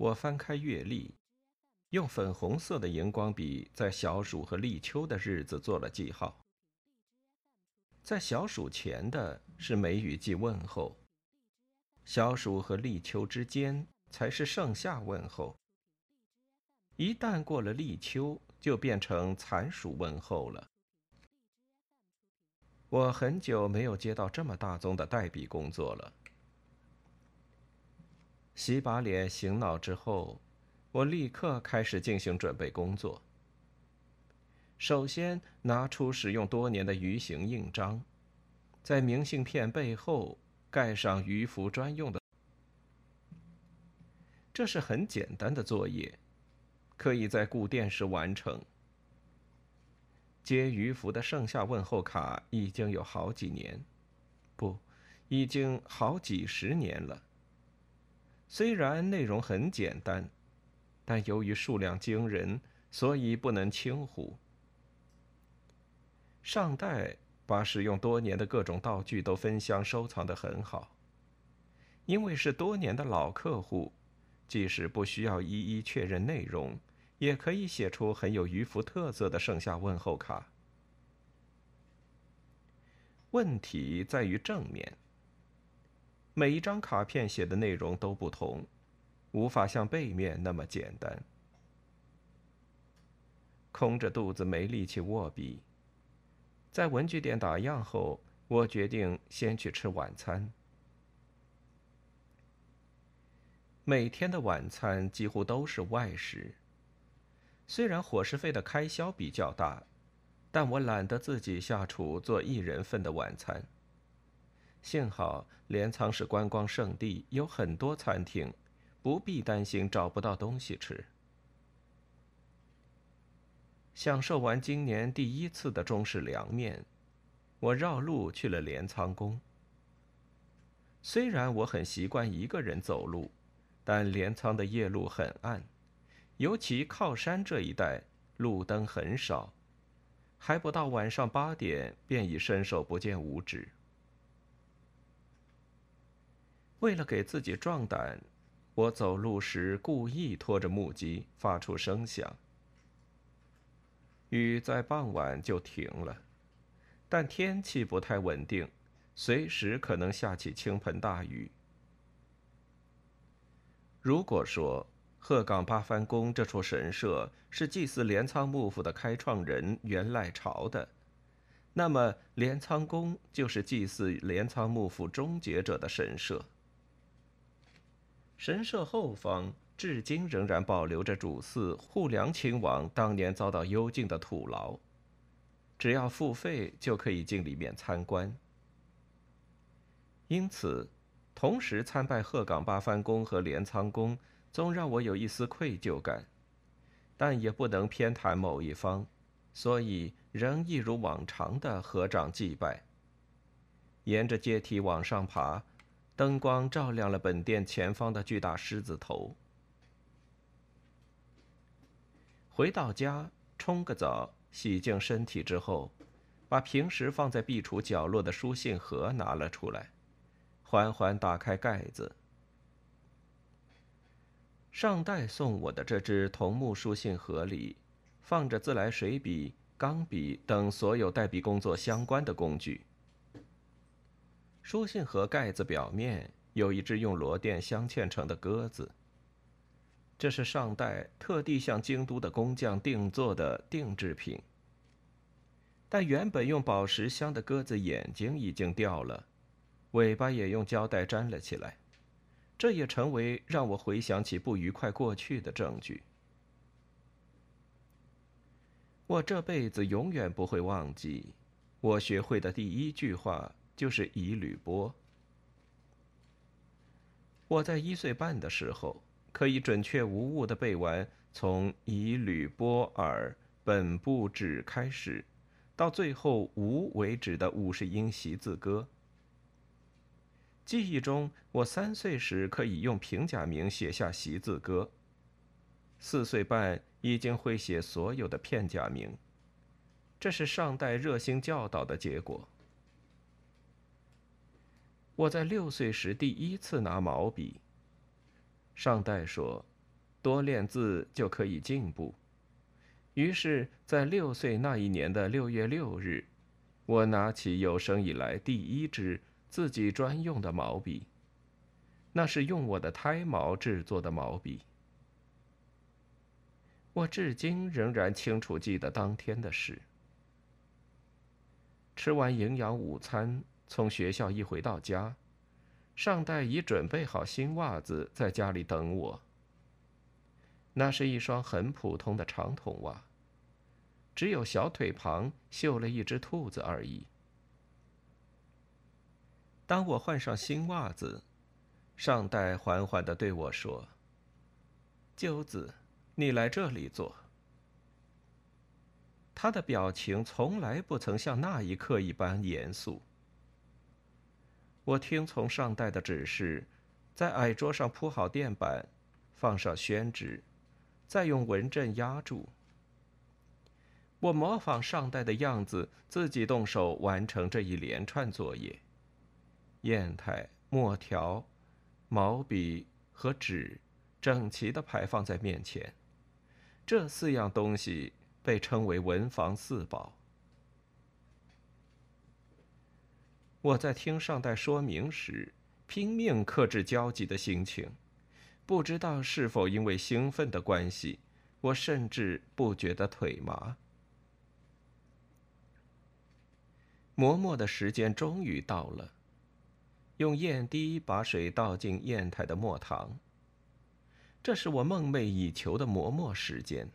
我翻开月历，用粉红色的荧光笔在小暑和立秋的日子做了记号。在小暑前的是梅雨季问候，小暑和立秋之间才是盛夏问候。一旦过了立秋，就变成残暑问候了。我很久没有接到这么大宗的代笔工作了。洗把脸、醒脑之后，我立刻开始进行准备工作。首先拿出使用多年的鱼形印章，在明信片背后盖上渔服专用的。这是很简单的作业，可以在固店时完成。接渔夫的盛夏问候卡已经有好几年，不，已经好几十年了。虽然内容很简单，但由于数量惊人，所以不能轻忽。上代把使用多年的各种道具都分箱收藏得很好，因为是多年的老客户，即使不需要一一确认内容。也可以写出很有渔夫特色的盛夏问候卡。问题在于正面。每一张卡片写的内容都不同，无法像背面那么简单。空着肚子没力气握笔，在文具店打烊后，我决定先去吃晚餐。每天的晚餐几乎都是外食。虽然伙食费的开销比较大，但我懒得自己下厨做一人份的晚餐。幸好镰仓是观光胜地，有很多餐厅，不必担心找不到东西吃。享受完今年第一次的中式凉面，我绕路去了镰仓宫。虽然我很习惯一个人走路，但镰仓的夜路很暗。尤其靠山这一带，路灯很少，还不到晚上八点，便已伸手不见五指。为了给自己壮胆，我走路时故意拖着木屐，发出声响。雨在傍晚就停了，但天气不太稳定，随时可能下起倾盆大雨。如果说，鹤岗八幡宫这处神社是祭祀镰仓幕府的开创人源赖朝的，那么镰仓宫就是祭祀镰仓幕府终结者的神社。神社后方至今仍然保留着主祀户良亲王当年遭到幽禁的土牢，只要付费就可以进里面参观。因此，同时参拜鹤岗八幡宫和镰仓宫。总让我有一丝愧疚感，但也不能偏袒某一方，所以仍一如往常的合掌祭拜。沿着阶梯往上爬，灯光照亮了本殿前方的巨大狮子头。回到家，冲个澡，洗净身体之后，把平时放在壁橱角落的书信盒拿了出来，缓缓打开盖子。上代送我的这只桐木书信盒里，放着自来水笔、钢笔等所有代笔工作相关的工具。书信盒盖子表面有一只用螺钿镶嵌成的鸽子。这是上代特地向京都的工匠定做的定制品。但原本用宝石镶的鸽子眼睛已经掉了，尾巴也用胶带粘了起来。这也成为让我回想起不愉快过去的证据。我这辈子永远不会忘记，我学会的第一句话就是“以履波”。我在一岁半的时候，可以准确无误的背完从“以履波尔本部止”开始，到最后“无”为止的五十音习字歌。记忆中，我三岁时可以用平假名写下习字歌。四岁半已经会写所有的片假名，这是上代热心教导的结果。我在六岁时第一次拿毛笔。上代说，多练字就可以进步。于是，在六岁那一年的六月六日，我拿起有生以来第一支自己专用的毛笔，那是用我的胎毛制作的毛笔。我至今仍然清楚记得当天的事。吃完营养午餐，从学校一回到家，上代已准备好新袜子在家里等我。那是一双很普通的长筒袜，只有小腿旁绣了一只兔子而已。当我换上新袜子，上代缓缓地对我说：“鸠子，你来这里坐。”他的表情从来不曾像那一刻一般严肃。我听从上代的指示，在矮桌上铺好垫板，放上宣纸。再用文阵压住。我模仿上代的样子，自己动手完成这一连串作业。砚台、墨条、毛笔和纸，整齐地排放在面前。这四样东西被称为文房四宝。我在听上代说明时，拼命克制焦急的心情。不知道是否因为兴奋的关系，我甚至不觉得腿麻。磨墨的时间终于到了，用砚滴把水倒进砚台的墨塘。这是我梦寐以求的磨墨时间。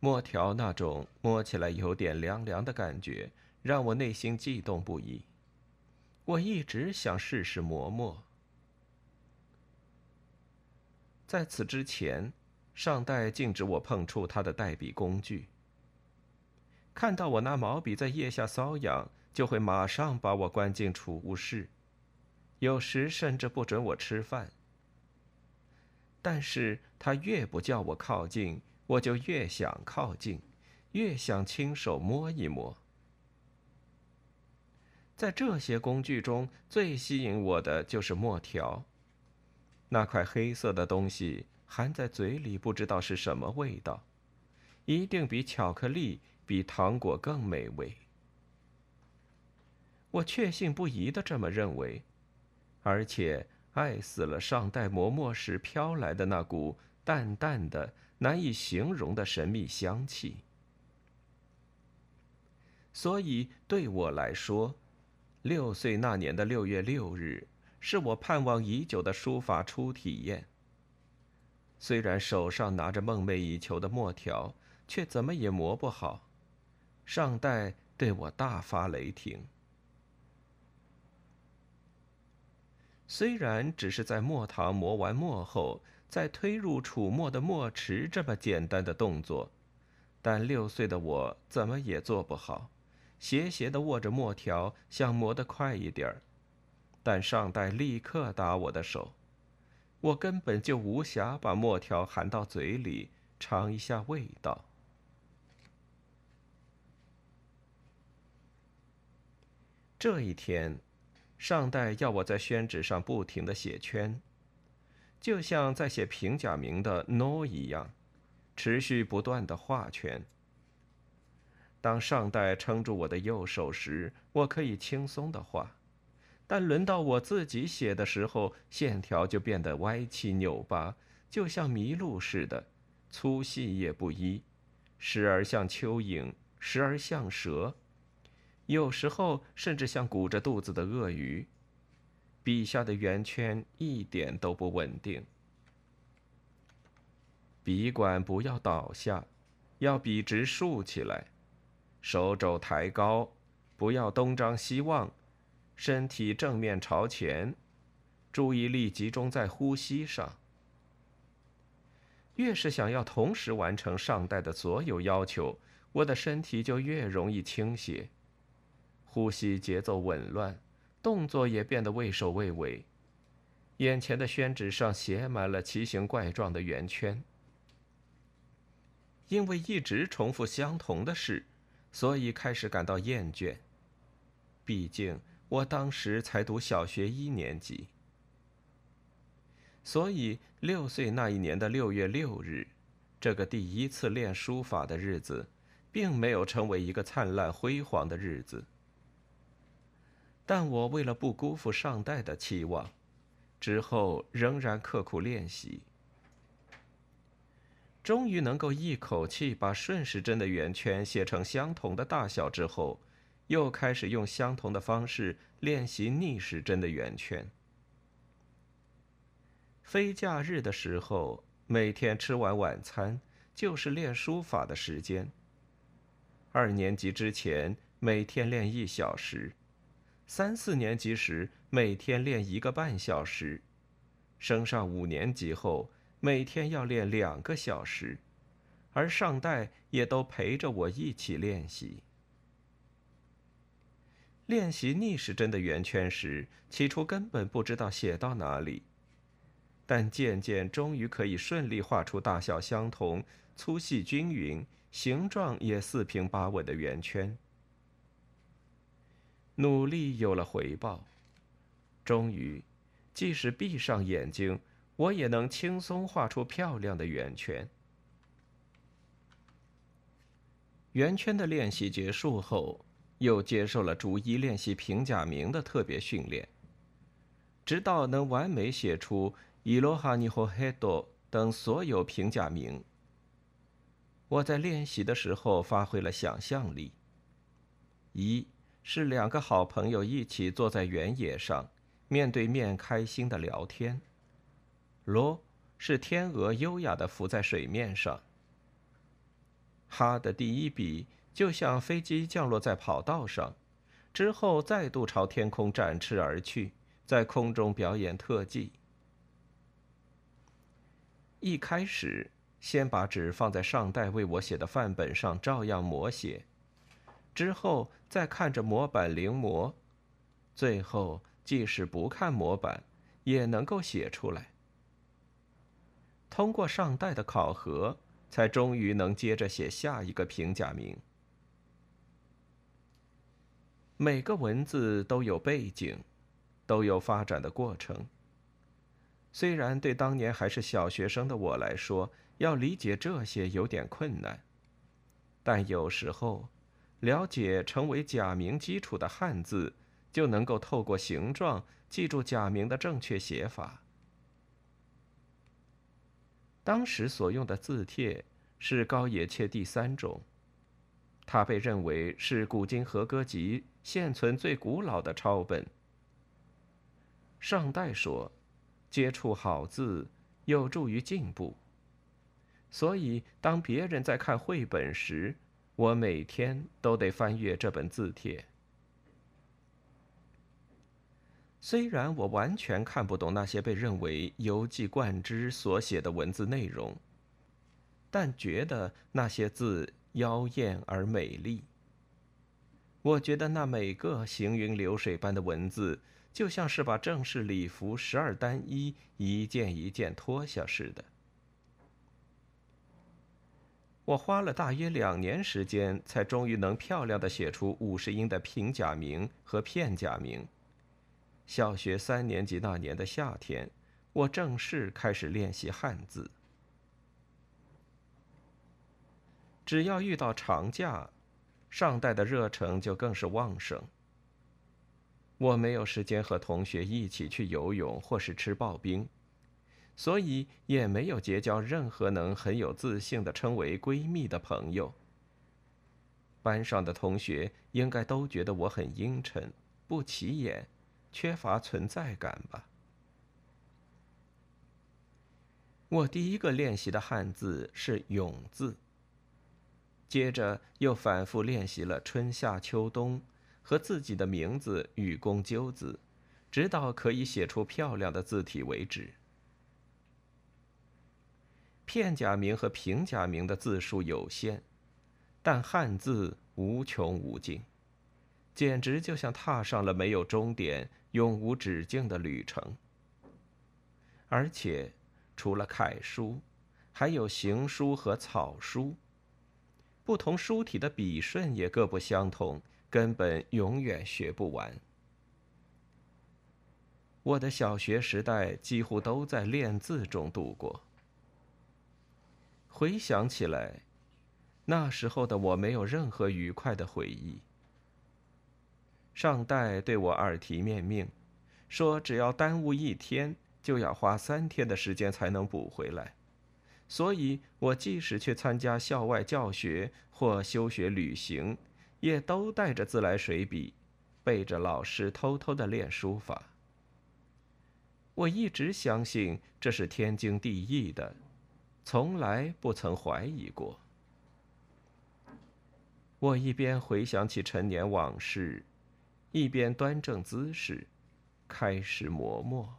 墨条那种摸起来有点凉凉的感觉，让我内心悸动不已。我一直想试试磨墨。在此之前，上代禁止我碰触他的代笔工具。看到我拿毛笔在腋下搔痒，就会马上把我关进储物室，有时甚至不准我吃饭。但是他越不叫我靠近，我就越想靠近，越想亲手摸一摸。在这些工具中最吸引我的就是墨条。那块黑色的东西含在嘴里，不知道是什么味道，一定比巧克力、比糖果更美味。我确信不疑的这么认为，而且爱死了上代磨墨时飘来的那股淡淡的、难以形容的神秘香气。所以对我来说，六岁那年的六月六日。是我盼望已久的书法初体验。虽然手上拿着梦寐以求的墨条，却怎么也磨不好。上代对我大发雷霆。虽然只是在墨堂磨完墨后，再推入储墨的墨池这么简单的动作，但六岁的我怎么也做不好。斜斜的握着墨条，想磨得快一点儿。但上代立刻打我的手，我根本就无暇把墨条含到嘴里尝一下味道。这一天，上代要我在宣纸上不停的写圈，就像在写平假名的 “no” 一样，持续不断的画圈。当上代撑住我的右手时，我可以轻松的画。但轮到我自己写的时候，线条就变得歪七扭八，就像麋鹿似的，粗细也不一，时而像蚯蚓，时而像蛇，有时候甚至像鼓着肚子的鳄鱼。笔下的圆圈一点都不稳定。笔管不要倒下，要笔直竖起来，手肘抬高，不要东张西望。身体正面朝前，注意力集中在呼吸上。越是想要同时完成上代的所有要求，我的身体就越容易倾斜，呼吸节奏紊乱，动作也变得畏首畏尾。眼前的宣纸上写满了奇形怪状的圆圈。因为一直重复相同的事，所以开始感到厌倦。毕竟。我当时才读小学一年级，所以六岁那一年的六月六日，这个第一次练书法的日子，并没有成为一个灿烂辉煌的日子。但我为了不辜负上代的期望，之后仍然刻苦练习。终于能够一口气把顺时针的圆圈写成相同的大小之后，又开始用相同的方式练习逆时针的圆圈。非假日的时候，每天吃完晚餐就是练书法的时间。二年级之前每天练一小时，三四年级时每天练一个半小时，升上五年级后。每天要练两个小时，而上代也都陪着我一起练习。练习逆时针的圆圈时，起初根本不知道写到哪里，但渐渐终于可以顺利画出大小相同、粗细均匀、形状也四平八稳的圆圈。努力有了回报，终于，即使闭上眼睛。我也能轻松画出漂亮的圆圈。圆圈的练习结束后，又接受了逐一练习平假名的特别训练，直到能完美写出伊罗哈尼和黑多等所有平假名。我在练习的时候发挥了想象力。一是两个好朋友一起坐在原野上，面对面开心的聊天。罗是天鹅优雅的浮在水面上。哈的第一笔就像飞机降落在跑道上，之后再度朝天空展翅而去，在空中表演特技。一开始，先把纸放在上代为我写的范本上，照样摹写；之后再看着模板临摹，最后即使不看模板，也能够写出来。通过上代的考核，才终于能接着写下一个平假名。每个文字都有背景，都有发展的过程。虽然对当年还是小学生的我来说，要理解这些有点困难，但有时候，了解成为假名基础的汉字，就能够透过形状记住假名的正确写法。当时所用的字帖是高野切第三种，它被认为是古今和歌集现存最古老的抄本。上代说，接触好字有助于进步，所以当别人在看绘本时，我每天都得翻阅这本字帖。虽然我完全看不懂那些被认为游记贯之所写的文字内容，但觉得那些字妖艳而美丽。我觉得那每个行云流水般的文字，就像是把正式礼服十二单衣一件一件脱下似的。我花了大约两年时间，才终于能漂亮的写出五十音的平假名和片假名。小学三年级那年的夏天，我正式开始练习汉字。只要遇到长假，上代的热忱就更是旺盛。我没有时间和同学一起去游泳或是吃刨冰，所以也没有结交任何能很有自信的称为闺蜜的朋友。班上的同学应该都觉得我很阴沉，不起眼。缺乏存在感吧。我第一个练习的汉字是“永”字，接着又反复练习了春夏秋冬和自己的名字“雨公鸠子”，直到可以写出漂亮的字体为止。片假名和平假名的字数有限，但汉字无穷无尽，简直就像踏上了没有终点。永无止境的旅程。而且，除了楷书，还有行书和草书。不同书体的笔顺也各不相同，根本永远学不完。我的小学时代几乎都在练字中度过。回想起来，那时候的我没有任何愉快的回忆。上代对我耳提面命，说只要耽误一天，就要花三天的时间才能补回来。所以，我即使去参加校外教学或休学旅行，也都带着自来水笔，背着老师偷偷的练书法。我一直相信这是天经地义的，从来不曾怀疑过。我一边回想起陈年往事，一边端正姿势，开始磨墨。